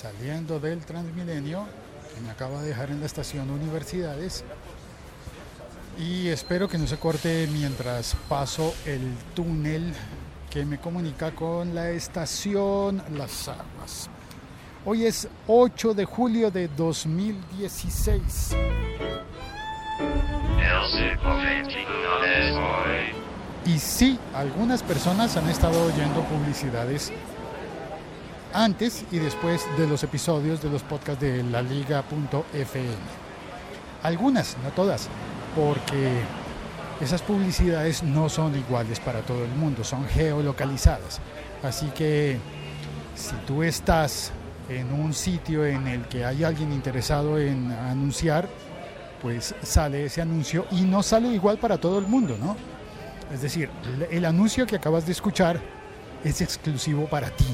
saliendo del Transmilenio, que me acaba de dejar en la estación Universidades. Y espero que no se corte mientras paso el túnel que me comunica con la estación Las Aguas. Hoy es 8 de julio de 2016. Y sí, algunas personas han estado oyendo publicidades antes y después de los episodios de los podcasts de la liga.fm. Algunas, no todas, porque esas publicidades no son iguales para todo el mundo, son geolocalizadas. Así que si tú estás en un sitio en el que hay alguien interesado en anunciar, pues sale ese anuncio y no sale igual para todo el mundo, ¿no? Es decir, el anuncio que acabas de escuchar es exclusivo para ti.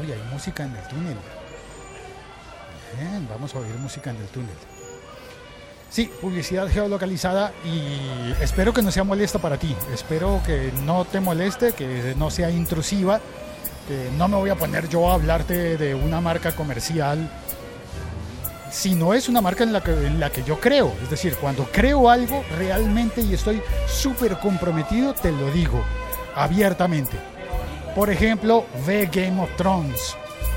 Uy, hay música en el túnel. Bien, vamos a oír música en el túnel. Sí, publicidad geolocalizada y espero que no sea molesta para ti. Espero que no te moleste, que no sea intrusiva, que no me voy a poner yo a hablarte de una marca comercial si no es una marca en la, que, en la que yo creo. Es decir, cuando creo algo realmente y estoy súper comprometido, te lo digo abiertamente. Por ejemplo, ve Game of Thrones.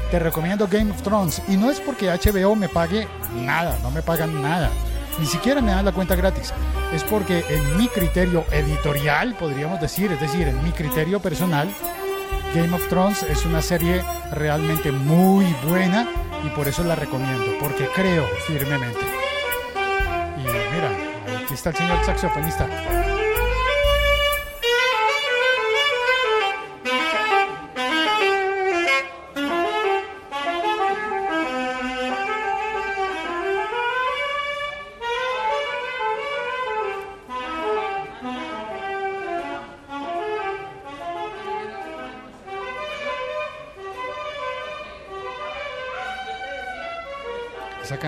Te recomiendo Game of Thrones. Y no es porque HBO me pague nada, no me pagan nada. Ni siquiera me dan la cuenta gratis. Es porque en mi criterio editorial, podríamos decir, es decir, en mi criterio personal, Game of Thrones es una serie realmente muy buena y por eso la recomiendo, porque creo firmemente. Y mira, aquí está el señor saxofonista.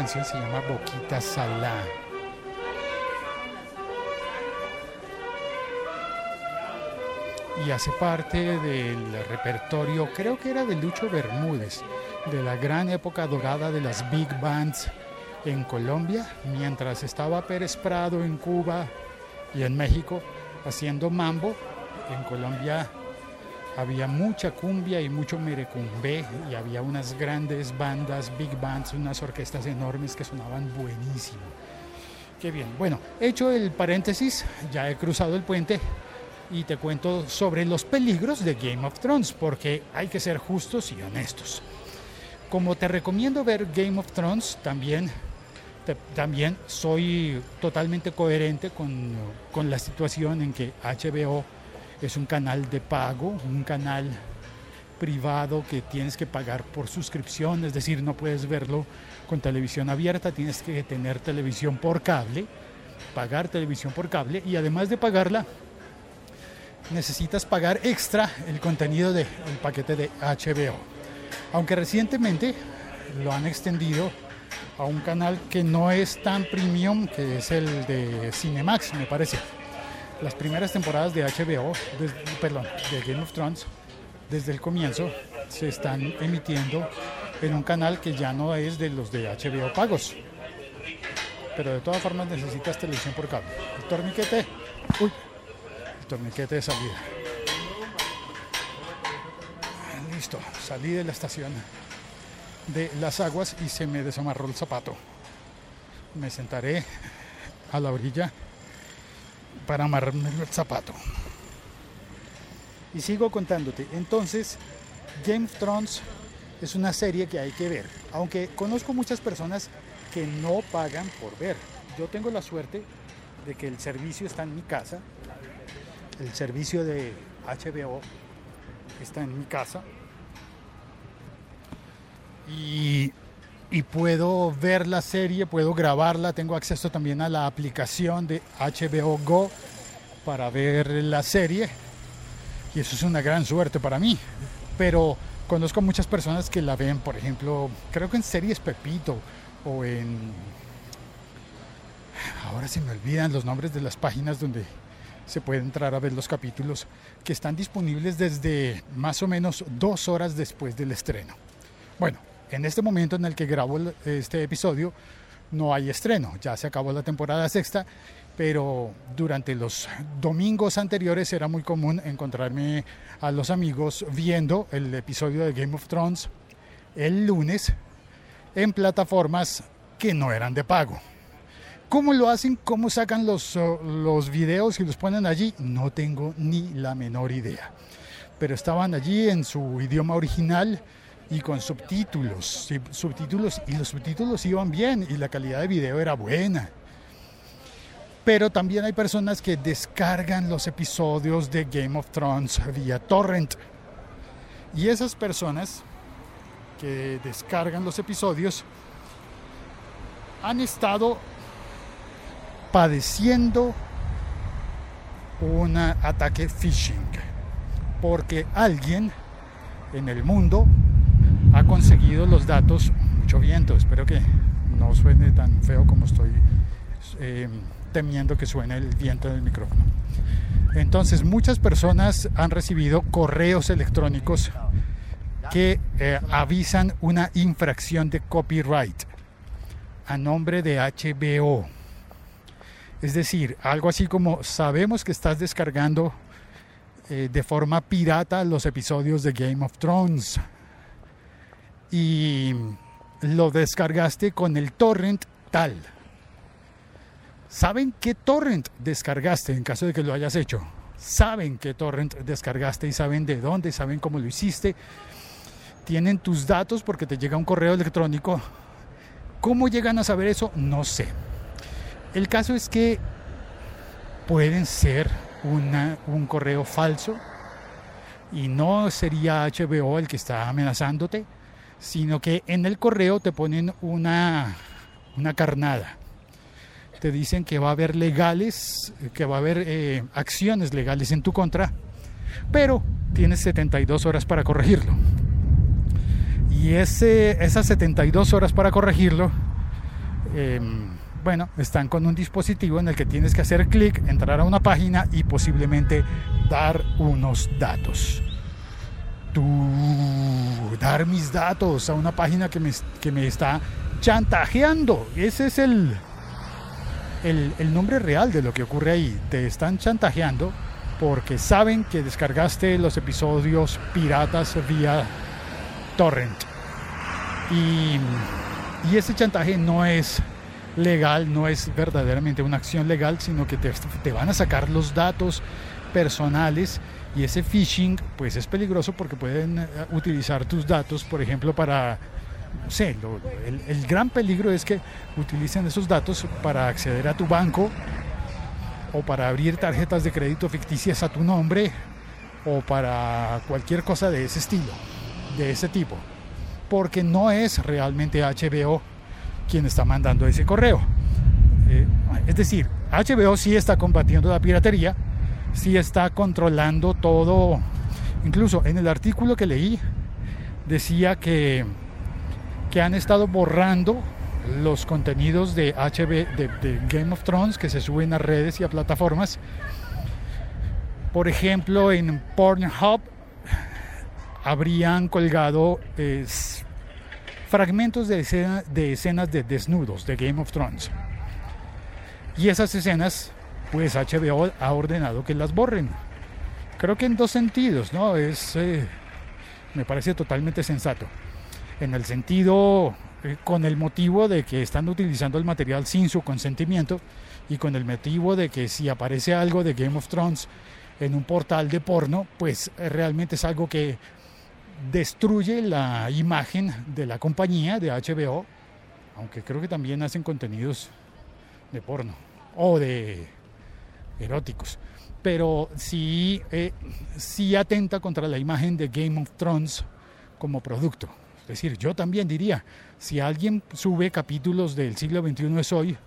Se llama Boquita Salá. Y hace parte del repertorio, creo que era de Lucho Bermúdez, de la gran época dorada de las big bands en Colombia, mientras estaba Pérez Prado en Cuba y en México haciendo mambo. En Colombia había mucha cumbia y mucho merecumbe y había unas grandes bandas, big bands, unas orquestas enormes que sonaban buenísimo. Qué bien. Bueno, hecho el paréntesis, ya he cruzado el puente y te cuento sobre los peligros de Game of Thrones, porque hay que ser justos y honestos. Como te recomiendo ver Game of Thrones, también, también soy totalmente coherente con, con la situación en que HBO es un canal de pago, un canal privado que tienes que pagar por suscripción, es decir, no puedes verlo con televisión abierta, tienes que tener televisión por cable, pagar televisión por cable y además de pagarla, necesitas pagar extra el contenido del paquete de HBO. Aunque recientemente lo han extendido a un canal que no es tan premium, que es el de Cinemax, me parece las primeras temporadas de HBO, perdón, de Game of Thrones, desde el comienzo se están emitiendo en un canal que ya no es de los de HBO pagos. Pero de todas formas necesitas televisión por cable. El torniquete, uy, el torniquete de salida. Listo, salí de la estación de las aguas y se me desamarró el zapato. Me sentaré a la orilla para amarrarme el zapato. Y sigo contándote. Entonces, Game of Thrones es una serie que hay que ver. Aunque conozco muchas personas que no pagan por ver. Yo tengo la suerte de que el servicio está en mi casa. El servicio de HBO está en mi casa. Y y puedo ver la serie, puedo grabarla, tengo acceso también a la aplicación de HBO Go para ver la serie y eso es una gran suerte para mí. Pero conozco muchas personas que la ven, por ejemplo, creo que en series Pepito o en... Ahora se me olvidan los nombres de las páginas donde se puede entrar a ver los capítulos que están disponibles desde más o menos dos horas después del estreno. Bueno, en este momento en el que grabo este episodio no hay estreno, ya se acabó la temporada sexta, pero durante los domingos anteriores era muy común encontrarme a los amigos viendo el episodio de Game of Thrones el lunes en plataformas que no eran de pago. ¿Cómo lo hacen? ¿Cómo sacan los, los videos y los ponen allí? No tengo ni la menor idea. Pero estaban allí en su idioma original y con subtítulos, subtítulos y los subtítulos iban bien y la calidad de video era buena. Pero también hay personas que descargan los episodios de Game of Thrones vía torrent. Y esas personas que descargan los episodios han estado padeciendo un ataque phishing, porque alguien en el mundo ha conseguido los datos, mucho viento, espero que no suene tan feo como estoy em, temiendo que suene el viento del micrófono. Entonces muchas personas han recibido correos electrónicos que eh, avisan una infracción de copyright a nombre de HBO es decir, algo así como sabemos que estás descargando eh, de forma pirata los episodios de Game of Thrones y lo descargaste con el torrent tal. ¿Saben qué torrent descargaste en caso de que lo hayas hecho? Saben qué torrent descargaste y saben de dónde, saben cómo lo hiciste. Tienen tus datos porque te llega un correo electrónico. ¿Cómo llegan a saber eso? No sé. El caso es que pueden ser un correo falso y no sería HBO el que está amenazándote, sino que en el correo te ponen una, una carnada. Te dicen que va a haber legales, que va a haber eh, acciones legales en tu contra, pero tienes 72 horas para corregirlo. Y ese, esas 72 horas para corregirlo, em, bueno, están con un dispositivo en el que tienes que hacer clic, entrar a una página y posiblemente dar unos datos. Tú, dar mis datos a una página que me, que me está chantajeando. Ese es el, el, el nombre real de lo que ocurre ahí. Te están chantajeando porque saben que descargaste los episodios piratas vía torrent. Y, y ese chantaje no es legal, no es verdaderamente una acción legal, sino que te, van a sacar los datos personales y ese phishing pues es peligroso porque pueden eh, utilizar tus datos, por ejemplo, para, no sé, el, gran peligro es que utilicen esos datos para acceder a tu banco o para abrir tarjetas de crédito ficticias a tu nombre o para cualquier cosa de ese estilo, de ese tipo, porque no es realmente HBO quien está mandando ese correo. Eh, es decir, HBO sí está combatiendo la piratería, sí está controlando todo. Incluso en el artículo que leí decía que, que han estado borrando los contenidos de HB, de, Game of Thrones que se suben a redes y a plataformas. Por ejemplo, en Pornhub habrían colgado fragmentos de, de escenas de desnudos de Game of Thrones. Y esas escenas, pues HBO ha ordenado que las borren. Creo que en dos sentidos, ¿no? Es, eh, me parece totalmente sensato. En el sentido, eh, con el motivo de que están utilizando el material sin su consentimiento y con el motivo de que si aparece algo de Game of Thrones en un portal de porno, pues eh, realmente es algo que destruye la imagen de la compañía de HBO, aunque creo que también hacen contenidos de porno o de eróticos, pero sí, eh, sí atenta contra la imagen de Game of Thrones como producto. Es decir, yo también diría, si alguien sube capítulos del siglo XXI hoy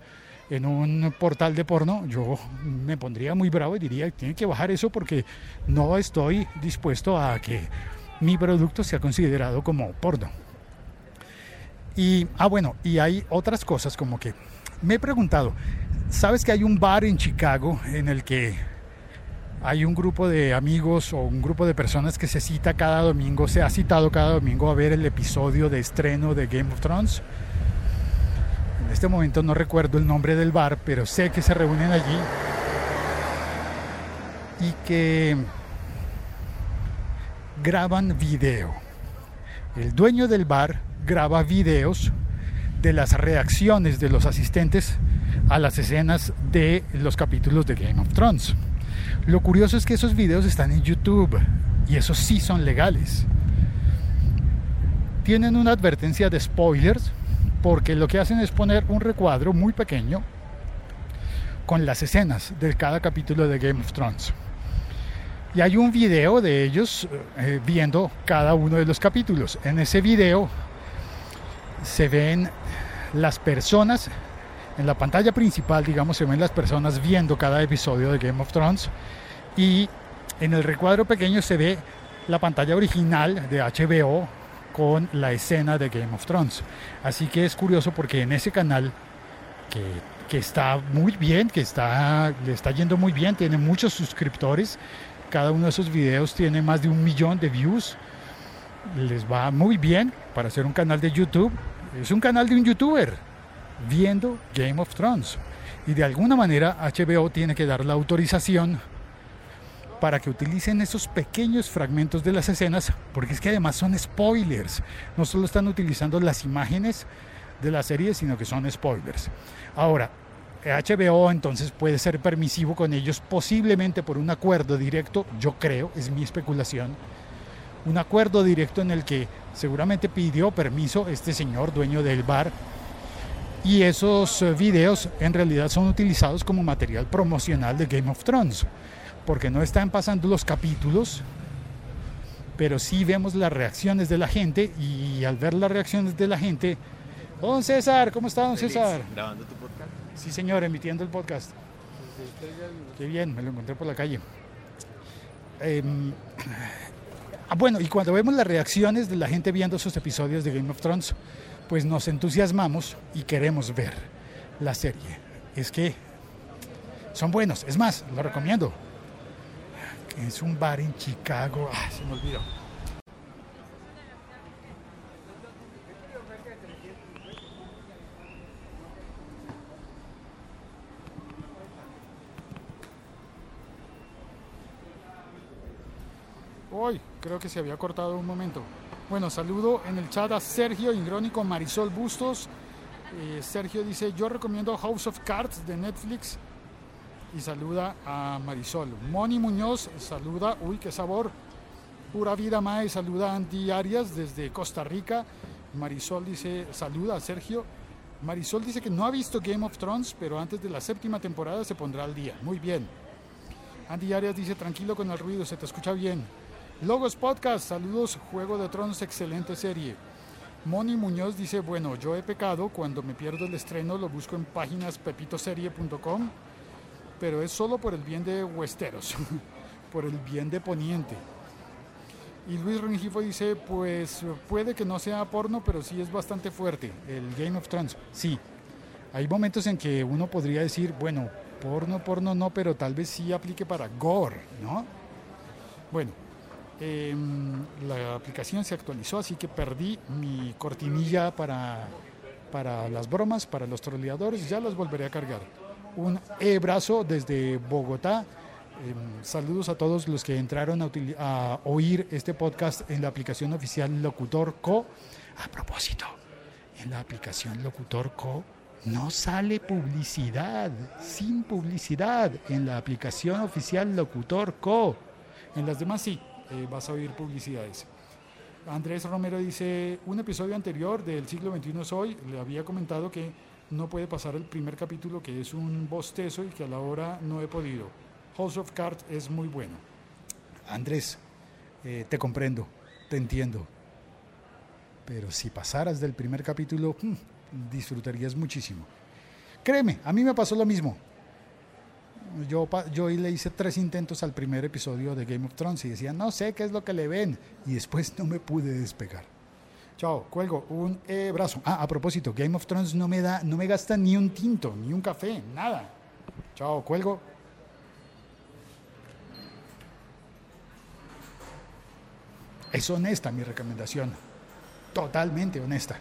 en un portal de porno, yo me pondría muy bravo y diría, tiene que bajar eso porque no estoy dispuesto a que mi producto se ha considerado como porno. Y, ah, bueno, y hay otras cosas como que me he preguntado, ¿sabes que hay un bar en Chicago en el que hay un grupo de amigos o un grupo de personas que se cita cada domingo, se ha citado cada domingo a ver el episodio de estreno de Game of Thrones. En este momento no recuerdo el nombre del bar, pero sé que se reúnen allí y que graban video. El dueño del bar graba videos de las reacciones de los asistentes a las escenas de los capítulos de Game of Thrones. Lo curioso es que esos videos están en YouTube y esos sí son legales. Tienen una advertencia de spoilers porque lo que hacen es poner un recuadro muy pequeño con las escenas de cada capítulo de Game of Thrones. Y hay un video de ellos eh, viendo cada uno de los capítulos. En ese video se ven las personas en la pantalla principal, digamos, se ven las personas viendo cada episodio de Game of Thrones y en el recuadro pequeño se ve la pantalla original de HBO con la escena de Game of Thrones. Así que es curioso porque en ese canal que, está muy bien, que está, le está yendo muy bien, tiene muchos suscriptores, cada uno de esos videos tiene más de un millón de views, les va muy bien para hacer un canal de YouTube. Es un canal de un youtuber, viendo Game of Thrones. Y de alguna manera HBO tiene que dar la autorización para que utilicen esos pequeños fragmentos de las escenas, porque es que además son spoilers. No solo están utilizando las imágenes de la serie, sino que son spoilers. Ahora, HBO entonces puede ser permisivo con ellos, posiblemente por un acuerdo directo, yo creo, es mi especulación, un acuerdo directo en el que seguramente pidió permiso este señor dueño del bar y esos eh, videos en realidad son utilizados como material promocional de Game of Thrones, porque no están pasando los capítulos, pero sí vemos las reacciones de la gente y al ver las reacciones de la gente, don César, ¿cómo está don César? ¿Grabando tu podcast? Sí señor, emitiendo el podcast. Qué bien, me lo encontré por la calle. Em, ah, bueno, y cuando vemos las reacciones de la gente viendo esos episodios de Game of Thrones, pues nos entusiasmamos y queremos ver la serie. Es que son buenos, es más, lo recomiendo. Es un bar en Chicago, ah, se me olvidó. Hoy creo que se había cortado un momento. Bueno, saludo en el chat a Sergio Ingrónico Marisol Bustos. Eh, Sergio dice, yo recomiendo House of Cards de Netflix. Y saluda a Marisol. Moni Muñoz saluda, uy, qué sabor. Pura Vida Mae saluda a Andy Arias desde Costa Rica. Marisol dice, saluda a Sergio. Marisol dice que no ha visto Game of Thrones, pero antes de la séptima temporada se pondrá al día. Muy bien. Andy Arias dice, tranquilo con el ruido, se te escucha bien. Logos Podcast, saludos, Juego de Tronos, excelente serie. Moni Muñoz dice, bueno, yo he pecado, cuando me pierdo el estreno lo busco en páginas pepitoserie.com, pero es solo por el bien de Westeros, por el bien de Poniente. Y Luis Rengifo dice, pues puede que no sea porno, pero sí es bastante fuerte, el Game of Thrones. Sí, hay momentos en que uno podría decir, bueno, porno, porno no, pero tal vez sí aplique para gore, ¿no? Bueno, eh, la aplicación se actualizó, así que perdí mi cortinilla para, para las bromas, para los troleadores, ya las volveré a cargar. Un e-brazo desde Bogotá. Eh, saludos a todos los que entraron a, a, oír este podcast en la aplicación oficial Locutor Co. A propósito, en la aplicación Locutor Co no sale publicidad, sin publicidad, en la aplicación oficial Locutor Co. En las demás sí, eh, vas a oír publicidades. Andrés Romero dice, un episodio anterior del siglo XXI es hoy, le había comentado que no puede pasar el primer capítulo, que es un bostezo y que a la hora no he podido. House of Cards es muy bueno. Andrés, eh, te comprendo, te entiendo. Pero si pasaras del primer capítulo, hmm, disfrutarías muchísimo. Créeme, a mí me pasó lo mismo. Yo, yo le hice tres intentos al primer episodio de Game of Thrones y decía, no sé qué es lo que le ven. Y después no me pude despegar. Chao, cuelgo un eh, brazo. Ah, a propósito, Game of Thrones no me da, no me gasta ni un tinto, ni un café, nada. Chao, cuelgo. Es honesta mi recomendación. Totalmente honesta.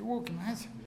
¿Qué hubo? ¿Qué más?